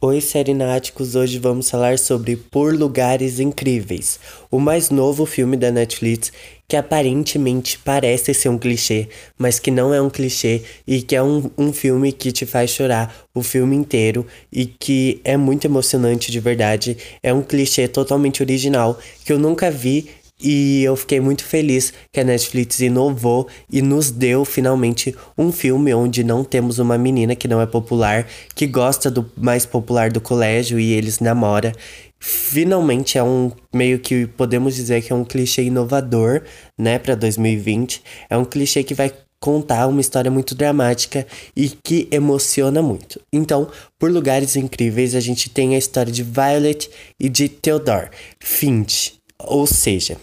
Oi, Serináticos! Hoje vamos falar sobre Por Lugares Incríveis, o mais novo filme da Netflix que aparentemente parece ser um clichê, mas que não é um clichê e que é um, um filme que te faz chorar o filme inteiro e que é muito emocionante de verdade. É um clichê totalmente original que eu nunca vi e eu fiquei muito feliz que a Netflix inovou e nos deu finalmente um filme onde não temos uma menina que não é popular, que gosta do mais popular do colégio e eles namoram. Finalmente é um meio que podemos dizer que é um clichê inovador, né, para 2020. É um clichê que vai contar uma história muito dramática e que emociona muito. Então, por lugares incríveis, a gente tem a história de Violet e de Theodore Finch, ou seja,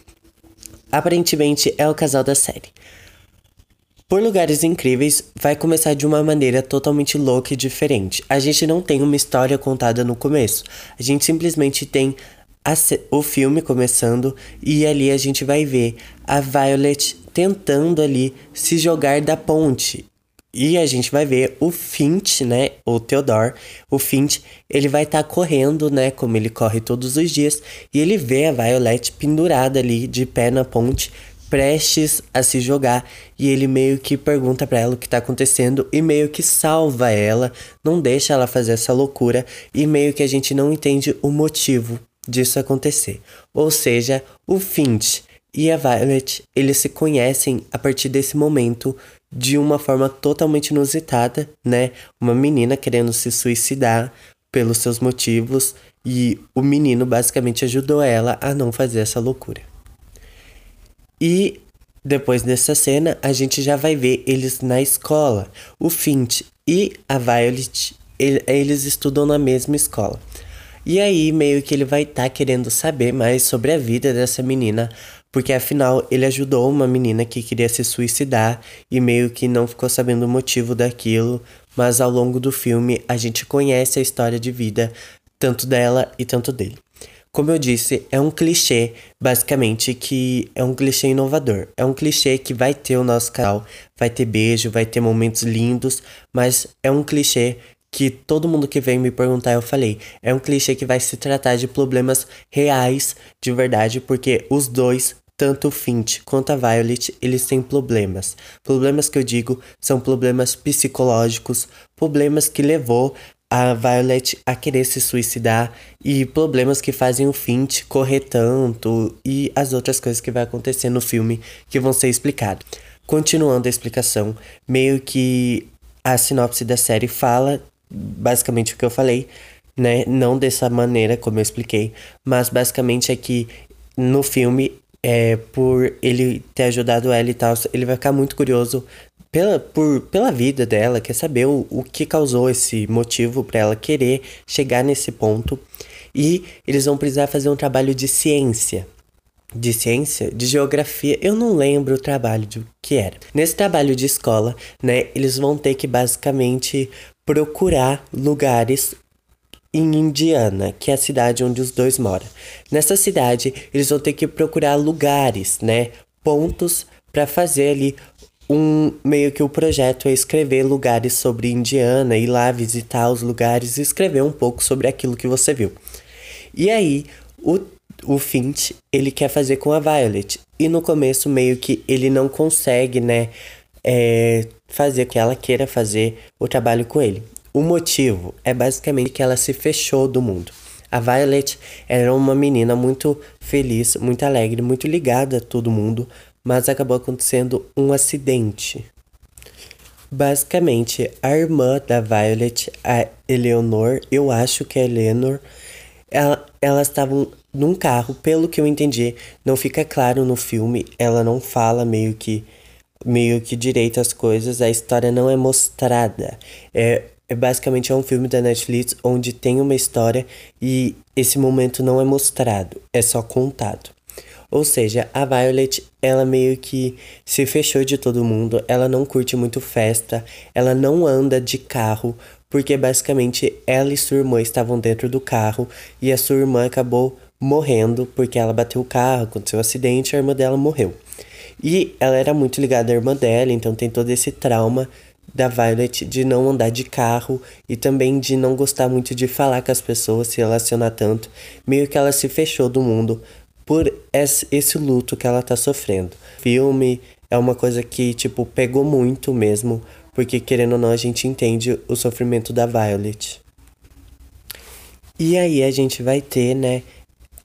aparentemente é o casal da série. Por Lugares Incríveis vai começar de uma maneira totalmente louca e diferente. A gente não tem uma história contada no começo. A gente simplesmente tem o filme começando e ali a gente vai ver a Violet tentando ali se jogar da ponte. E a gente vai ver o Finch, né, o Theodore, o Finch, ele vai estar tá correndo, né, como ele corre todos os dias, e ele vê a Violet pendurada ali de pé na ponte, prestes a se jogar, e ele meio que pergunta para ela o que tá acontecendo e meio que salva ela, não deixa ela fazer essa loucura e meio que a gente não entende o motivo disso acontecer. Ou seja, o Finch e a Violet, eles se conhecem a partir desse momento de uma forma totalmente inusitada, né? Uma menina querendo se suicidar pelos seus motivos e o menino basicamente ajudou ela a não fazer essa loucura. E depois dessa cena, a gente já vai ver eles na escola. O Finch e a Violet, eles estudam na mesma escola. E aí, meio que ele vai estar tá querendo saber mais sobre a vida dessa menina porque afinal ele ajudou uma menina que queria se suicidar e meio que não ficou sabendo o motivo daquilo, mas ao longo do filme a gente conhece a história de vida tanto dela e tanto dele. Como eu disse, é um clichê, basicamente, que é um clichê inovador. É um clichê que vai ter o nosso canal, vai ter beijo, vai ter momentos lindos, mas é um clichê que todo mundo que vem me perguntar eu falei. É um clichê que vai se tratar de problemas reais, de verdade, porque os dois tanto o Finch quanto a Violet, eles têm problemas. Problemas que eu digo são problemas psicológicos, problemas que levou a Violet a querer se suicidar e problemas que fazem o Finch correr tanto e as outras coisas que vai acontecer no filme que vão ser explicadas. Continuando a explicação, meio que a sinopse da série fala basicamente o que eu falei, né? Não dessa maneira como eu expliquei, mas basicamente é que no filme é, por ele ter ajudado ela e tal, ele vai ficar muito curioso pela, por, pela vida dela, quer saber o, o que causou esse motivo para ela querer chegar nesse ponto. E eles vão precisar fazer um trabalho de ciência. De ciência? De geografia, eu não lembro o trabalho de que era. Nesse trabalho de escola, né, eles vão ter que basicamente procurar lugares em Indiana, que é a cidade onde os dois moram. Nessa cidade, eles vão ter que procurar lugares, né? Pontos para fazer ali um meio que o projeto é escrever lugares sobre Indiana, ir lá visitar os lugares e escrever um pouco sobre aquilo que você viu. E aí, o, o Finch, ele quer fazer com a Violet. E no começo, meio que ele não consegue, né? É, fazer que ela queira fazer o trabalho com ele. O motivo é basicamente que ela se fechou do mundo. A Violet era uma menina muito feliz, muito alegre, muito ligada a todo mundo, mas acabou acontecendo um acidente. Basicamente, a irmã da Violet, a Eleanor, eu acho que é Eleanor, ela, elas estavam num carro, pelo que eu entendi, não fica claro no filme, ela não fala meio que meio que direito as coisas, a história não é mostrada. É, é basicamente é um filme da Netflix onde tem uma história e esse momento não é mostrado, é só contado. Ou seja, a Violet, ela meio que se fechou de todo mundo, ela não curte muito festa, ela não anda de carro, porque basicamente ela e sua irmã estavam dentro do carro e a sua irmã acabou morrendo porque ela bateu o carro, aconteceu um acidente a irmã dela morreu. E ela era muito ligada à irmã dela, então tem todo esse trauma da Violet de não andar de carro e também de não gostar muito de falar com as pessoas, se relacionar tanto. Meio que ela se fechou do mundo por esse luto que ela tá sofrendo. Filme é uma coisa que, tipo, pegou muito mesmo, porque querendo ou não a gente entende o sofrimento da Violet. E aí a gente vai ter, né,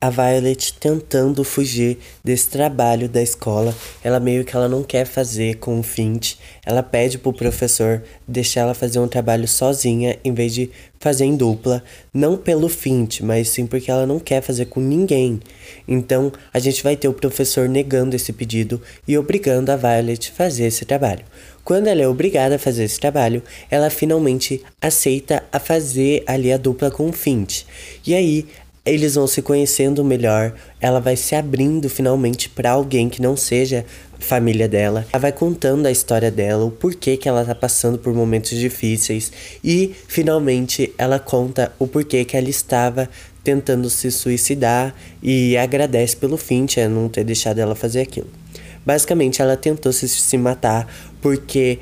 a Violet tentando fugir desse trabalho da escola. Ela meio que ela não quer fazer com o Fint. Ela pede pro professor deixar ela fazer um trabalho sozinha em vez de fazer em dupla, não pelo Fint, mas sim porque ela não quer fazer com ninguém. Então, a gente vai ter o professor negando esse pedido e obrigando a Violet a fazer esse trabalho. Quando ela é obrigada a fazer esse trabalho, ela finalmente aceita a fazer ali a dupla com o Fint. E aí, eles vão se conhecendo melhor, ela vai se abrindo finalmente para alguém que não seja família dela. Ela vai contando a história dela, o porquê que ela tá passando por momentos difíceis e finalmente ela conta o porquê que ela estava tentando se suicidar e agradece pelo Finch a não ter deixado ela fazer aquilo. Basicamente, ela tentou se, se matar porque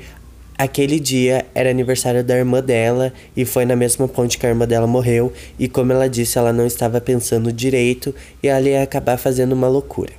Aquele dia era aniversário da irmã dela e foi na mesma ponte que a irmã dela morreu. E como ela disse, ela não estava pensando direito e ela ia acabar fazendo uma loucura.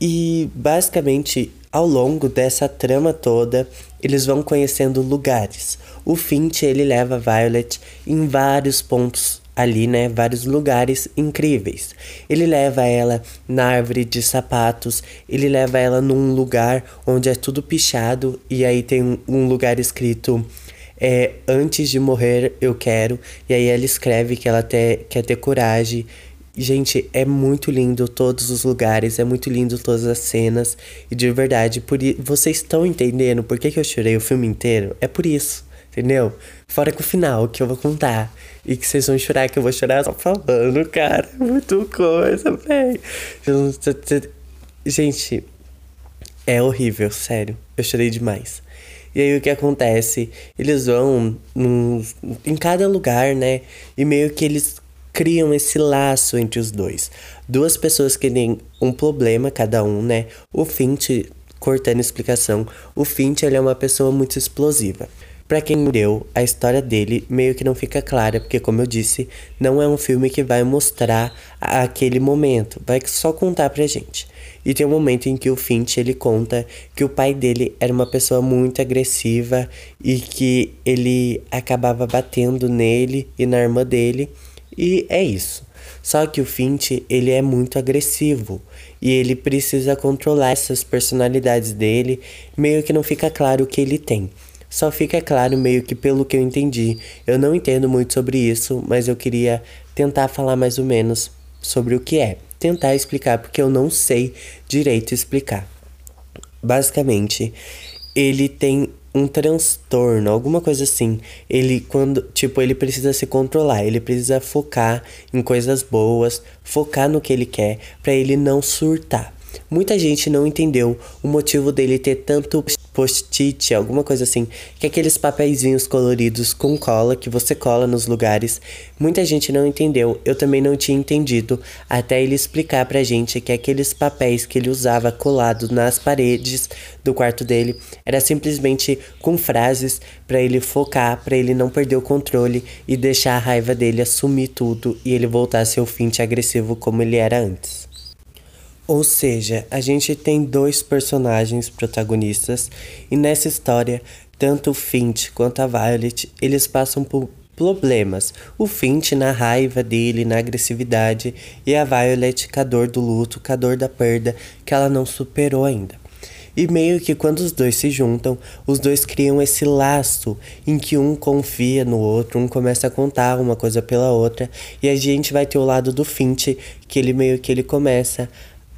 E basicamente, ao longo dessa trama toda, eles vão conhecendo lugares. O Finch ele leva Violet em vários pontos ali, né, vários lugares incríveis. Ele leva ela na árvore de sapatos, ele leva ela num lugar onde é tudo pichado e aí tem um, lugar escrito é, antes de morrer eu quero, e aí ela escreve que ela quer ter coragem. Gente, é muito lindo todos os lugares, é muito lindo todas as cenas. E de verdade, por vocês estão entendendo por que, que eu chorei o filme inteiro? É por isso, entendeu? Fora com o final, que eu vou contar. E que vocês vão chorar, que eu vou chorar só falando, cara. É muito coisa, velho. Gente, é horrível, sério. Eu chorei demais. E aí o que acontece? Eles vão num, em cada lugar, né? E meio que eles criam esse laço entre os dois. Duas pessoas que têm um problema, cada um, né? O Fint, cortando explicação, o Fint ele é uma pessoa muito explosiva. Para quem leu, a história dele meio que não fica clara, porque como eu disse, não é um filme que vai mostrar aquele momento, vai só contar pra gente. E tem um momento em que o Finch ele conta que o pai dele era uma pessoa muito agressiva e que ele acabava batendo nele e na irmã dele, e é isso. Só que o Finch, ele é muito agressivo e ele precisa controlar essas personalidades dele, meio que não fica claro o que ele tem. Só fica claro meio que pelo que eu entendi. Eu não entendo muito sobre isso, mas eu queria tentar falar mais ou menos sobre o que é. Tentar explicar, porque eu não sei direito explicar. Basicamente, ele tem um transtorno, alguma coisa assim. Ele quando, tipo, ele precisa se controlar, ele precisa focar em coisas boas, focar no que ele quer para ele não surtar. Muita gente não entendeu o motivo dele ter tanto post-it, alguma coisa assim, que é aqueles papeizinhos coloridos com cola que você cola nos lugares. Muita gente não entendeu, eu também não tinha entendido, até ele explicar pra gente que aqueles papéis que ele usava colado nas paredes do quarto dele era simplesmente com frases para ele focar, para ele não perder o controle e deixar a raiva dele assumir tudo e ele voltar a ser o finte agressivo como ele era antes. Ou seja, a gente tem dois personagens protagonistas e nessa história, tanto o Fint quanto a Violet, eles passam por problemas. O Fint na raiva dele, na agressividade, e a Violet com a dor do luto, com a dor da perda que ela não superou ainda. E meio que quando os dois se juntam, os dois criam esse laço em que um confia no outro, um começa a contar uma coisa pela outra, e a gente vai ter o lado do Fint, que ele meio que ele começa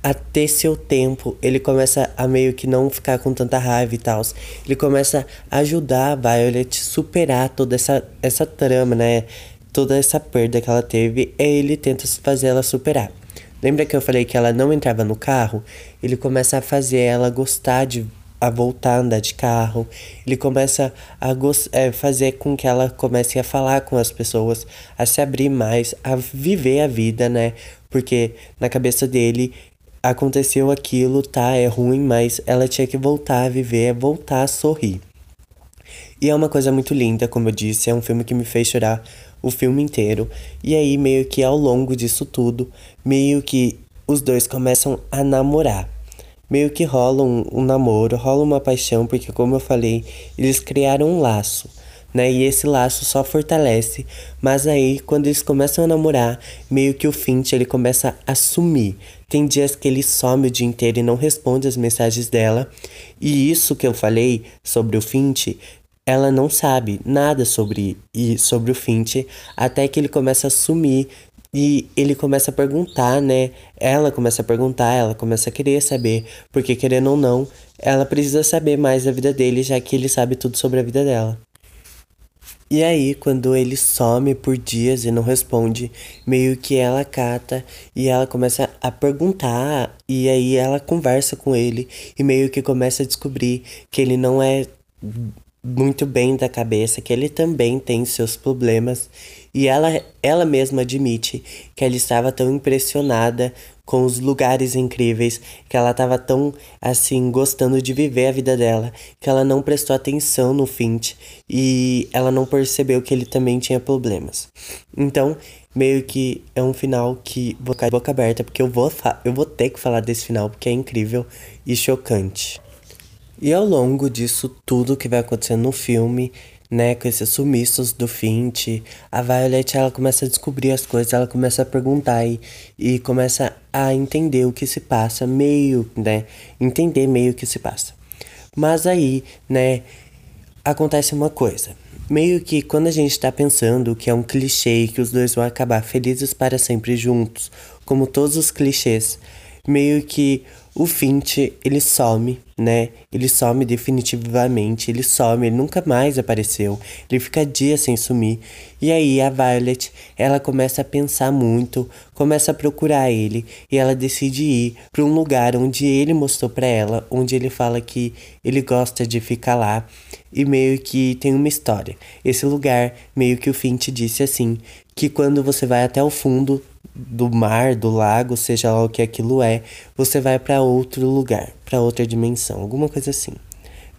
a ter seu tempo, ele começa a meio que não ficar com tanta raiva e tal. Ele começa a ajudar a Violet superar toda essa, essa trama, né? Toda essa perda que ela teve, e ele tenta fazer ela superar. Lembra que eu falei que ela não entrava no carro? Ele começa a fazer ela gostar de a voltar a andar de carro. Ele começa a é, fazer com que ela comece a falar com as pessoas, a se abrir mais, a viver a vida, né? Porque na cabeça dele aconteceu aquilo, tá? É ruim, mas ela tinha que voltar a viver, voltar a sorrir. E é uma coisa muito linda, como eu disse, é um filme que me fez chorar o filme inteiro. E aí, meio que ao longo disso tudo, meio que os dois começam a namorar. Meio que rola um, um namoro, rola uma paixão, porque como eu falei, eles criaram um laço né? E esse laço só fortalece. Mas aí, quando eles começam a namorar, meio que o Finch ele começa a sumir. Tem dias que ele some o dia inteiro e não responde as mensagens dela. E isso que eu falei sobre o Finch, ela não sabe nada sobre, e sobre o Finch, até que ele começa a sumir e ele começa a perguntar, né? Ela começa a perguntar, ela começa a querer saber, porque querendo ou não, ela precisa saber mais da vida dele, já que ele sabe tudo sobre a vida dela. E aí, quando ele some por dias e não responde, meio que ela cata e ela começa a perguntar, e aí ela conversa com ele e meio que começa a descobrir que ele não é muito bem da cabeça, que ele também tem seus problemas, e ela, ela mesma admite que ela estava tão impressionada com os lugares incríveis, que ela estava tão assim gostando de viver a vida dela, que ela não prestou atenção no Fint e ela não percebeu que ele também tinha problemas. Então, meio que é um final que vou ficar de boca aberta, porque eu vou, eu vou ter que falar desse final, porque é incrível e chocante. E ao longo disso tudo que vai acontecendo no filme, né, com esses sumiços do Fint, a Violet ela começa a descobrir as coisas, ela começa a perguntar e, e começa a entender o que se passa, meio, né, entender meio o que se passa. Mas aí, né, acontece uma coisa. Meio que quando a gente tá pensando que é um clichê que os dois vão acabar felizes para sempre juntos, como todos os clichês, meio que o Fint, ele some, né? Ele some definitivamente, ele some, ele nunca mais apareceu. Ele fica dias sem sumir. E aí a Violet, ela começa a pensar muito, começa a procurar ele e ela decide ir para um lugar onde ele mostrou para ela, onde ele fala que ele gosta de ficar lá e meio que tem uma história. Esse lugar, meio que o Fint disse assim, que quando você vai até o fundo do mar, do lago, seja lá o que aquilo é, você vai para outro lugar, para outra dimensão, alguma coisa assim.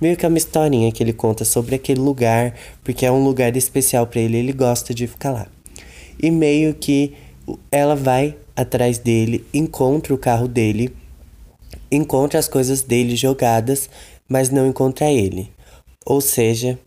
Meio que é uma historinha que ele conta sobre aquele lugar, porque é um lugar especial para ele, ele gosta de ficar lá. E meio que ela vai atrás dele, encontra o carro dele, encontra as coisas dele jogadas, mas não encontra ele. Ou seja,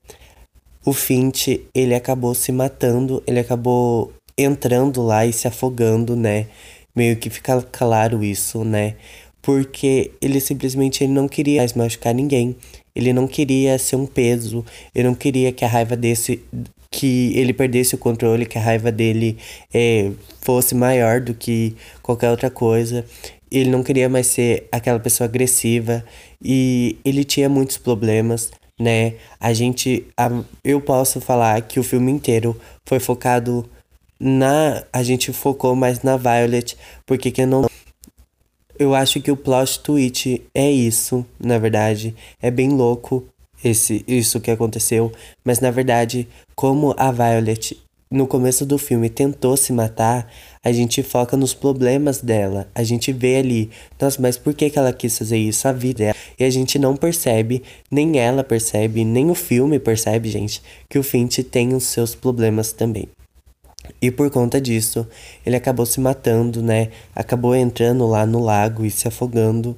o Fint, ele acabou se matando, ele acabou entrando lá e se afogando, né? Meio que fica claro isso, né? Porque ele simplesmente ele não queria mais machucar ninguém. Ele não queria ser um peso. Ele não queria que a raiva desse. Que ele perdesse o controle, que a raiva dele é, fosse maior do que qualquer outra coisa. Ele não queria mais ser aquela pessoa agressiva. E ele tinha muitos problemas né? A gente, a, eu posso falar que o filme inteiro foi focado na a gente focou mais na Violet, porque que não eu acho que o plot twist é isso, na verdade, é bem louco esse isso que aconteceu, mas na verdade, como a Violet no começo do filme tentou se matar, a gente foca nos problemas dela. A gente vê ali, nossa, mas por que, que ela quis fazer isso? A vida dela. E a gente não percebe, nem ela percebe, nem o filme percebe, gente, que o Finch tem os seus problemas também. E por conta disso, ele acabou se matando, né? Acabou entrando lá no lago e se afogando,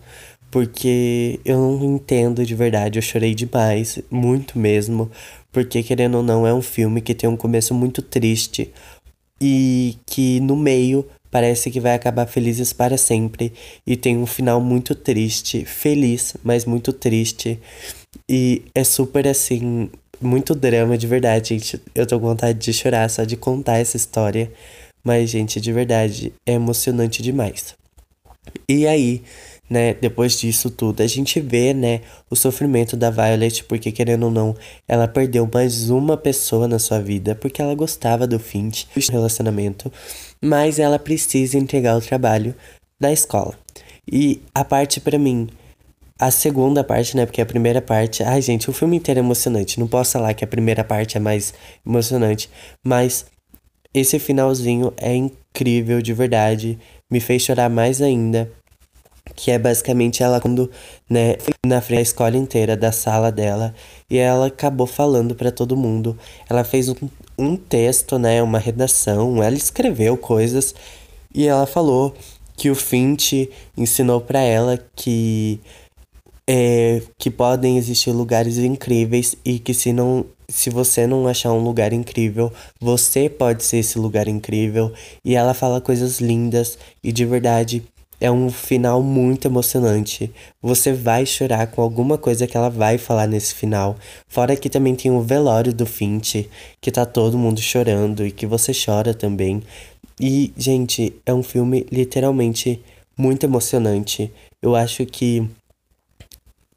porque eu não entendo de verdade, eu chorei demais, muito mesmo, porque querendo ou não, é um filme que tem um começo muito triste e que no meio parece que vai acabar felizes para sempre e tem um final muito triste, feliz, mas muito triste. E é super assim, muito drama, de verdade, gente. Eu tô com vontade de chorar só de contar essa história. Mas, gente, de verdade, é emocionante demais. E aí, né, depois disso tudo, a gente vê, né, o sofrimento da Violet, porque querendo ou não, ela perdeu mais uma pessoa na sua vida, porque ela gostava do Finch, do relacionamento, mas ela precisa entregar o trabalho da escola. E a parte para mim a segunda parte, né? Porque a primeira parte. Ai, gente, o filme inteiro é emocionante. Não posso falar que a primeira parte é mais emocionante. Mas esse finalzinho é incrível de verdade. Me fez chorar mais ainda. que é basicamente ela quando, né, na frente da escola inteira, da sala dela, e ela acabou falando para todo mundo. Ela fez um, um texto, né, uma redação, ela escreveu coisas e ela falou que o Fint ensinou para ela que é, que podem existir lugares incríveis e que se não se você não achar um lugar incrível, você pode ser esse lugar incrível. E ela fala coisas lindas e de verdade é um final muito emocionante. Você vai chorar com alguma coisa que ela vai falar nesse final. Fora que também tem o velório do Fint, que tá todo mundo chorando e que você chora também. E, gente, é um filme literalmente muito emocionante. Eu acho que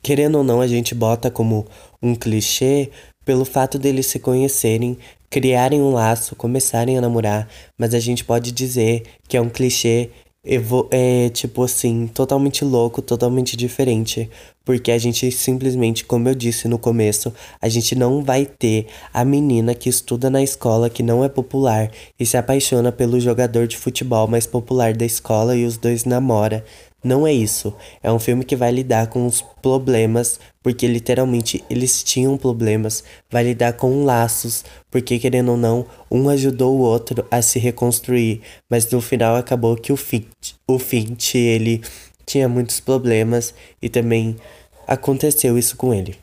querendo ou não, a gente bota como um clichê pelo fato deles se conhecerem, criarem um laço, começarem a namorar, mas a gente pode dizer que é um clichê é tipo assim, totalmente louco, totalmente diferente. Porque a gente simplesmente, como eu disse no começo, a gente não vai ter a menina que estuda na escola que não é popular e se apaixona pelo jogador de futebol mais popular da escola e os dois namoram. Não é isso. É um filme que vai lidar com os problemas, porque literalmente eles tinham problemas. Vai lidar com laços, porque querendo ou não, um ajudou o outro a se reconstruir. Mas no final acabou que o Fint, o Fint ele tinha muitos problemas e também aconteceu isso com ele.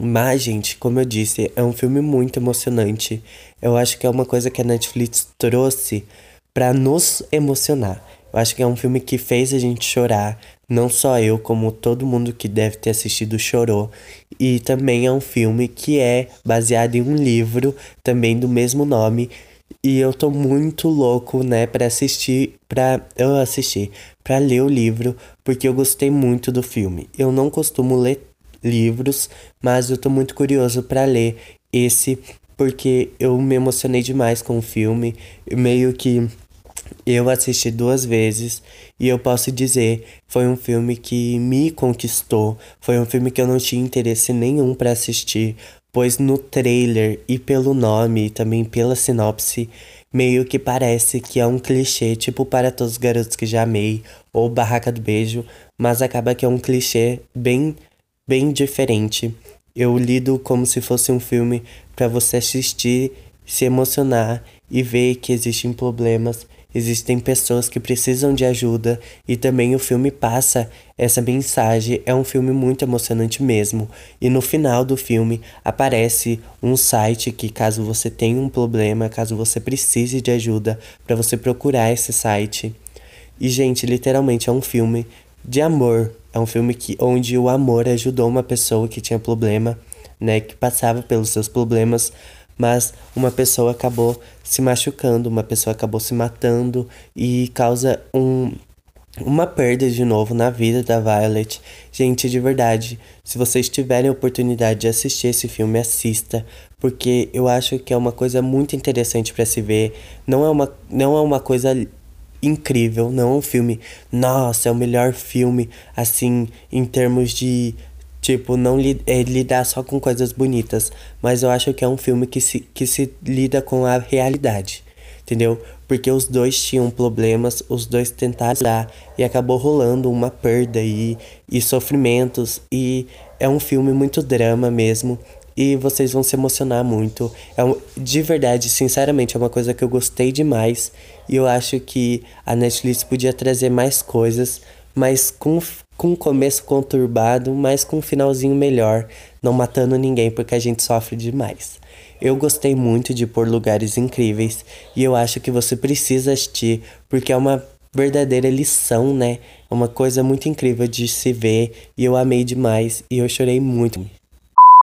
Mas, gente, como eu disse, é um filme muito emocionante. Eu acho que é uma coisa que a Netflix trouxe para nos emocionar. Eu acho que é um filme que fez a gente chorar. Não só eu, como todo mundo que deve ter assistido chorou. E também é um filme que é baseado em um livro, também do mesmo nome. E eu tô muito louco, né, para assistir, para eu assistir, para ler o livro, porque eu gostei muito do filme. Eu não costumo ler livros, mas eu tô muito curioso para ler esse porque eu me emocionei demais com o filme, meio que eu assisti duas vezes e eu posso dizer, foi um filme que me conquistou. Foi um filme que eu não tinha interesse nenhum para assistir, pois no trailer e pelo nome e também pela sinopse, meio que parece que é um clichê, tipo para todos os garotos que já amei ou Barraca do Beijo, mas acaba que é um clichê bem bem diferente. Eu lido como se fosse um filme para você assistir, se emocionar e ver que existem problemas existem pessoas que precisam de ajuda e também o filme passa essa mensagem. É um filme muito emocionante mesmo. E no final do filme aparece um site que caso você tenha um problema, caso você precise de ajuda, para você procurar esse site. E gente, literalmente é um filme de amor. É um filme que onde o amor ajudou uma pessoa que tinha problema, né, que passava pelos seus problemas mas uma pessoa acabou se machucando, uma pessoa acabou se matando e causa um, uma perda de novo na vida da Violet. Gente, de verdade, se vocês tiverem oportunidade de assistir esse filme, assista, porque eu acho que é uma coisa muito interessante para se ver. Não é uma, não é uma coisa incrível, não é um filme, nossa, é o melhor filme assim em termos de Tipo, não li é, lidar só com coisas bonitas, mas eu acho que é um filme que se, que se lida com a realidade, entendeu? Porque os dois tinham problemas, os dois tentaram dar e acabou rolando uma perda e, e sofrimentos. E é um filme muito drama mesmo. E vocês vão se emocionar muito. É um, de verdade, sinceramente, é uma coisa que eu gostei demais. E eu acho que a Netflix podia trazer mais coisas, mas com com um começo conturbado, mas com um finalzinho melhor, não matando ninguém porque a gente sofre demais. Eu gostei muito de Por Lugares Incríveis e eu acho que você precisa assistir porque é uma verdadeira lição, né? É uma coisa muito incrível de se ver e eu amei demais e eu chorei muito.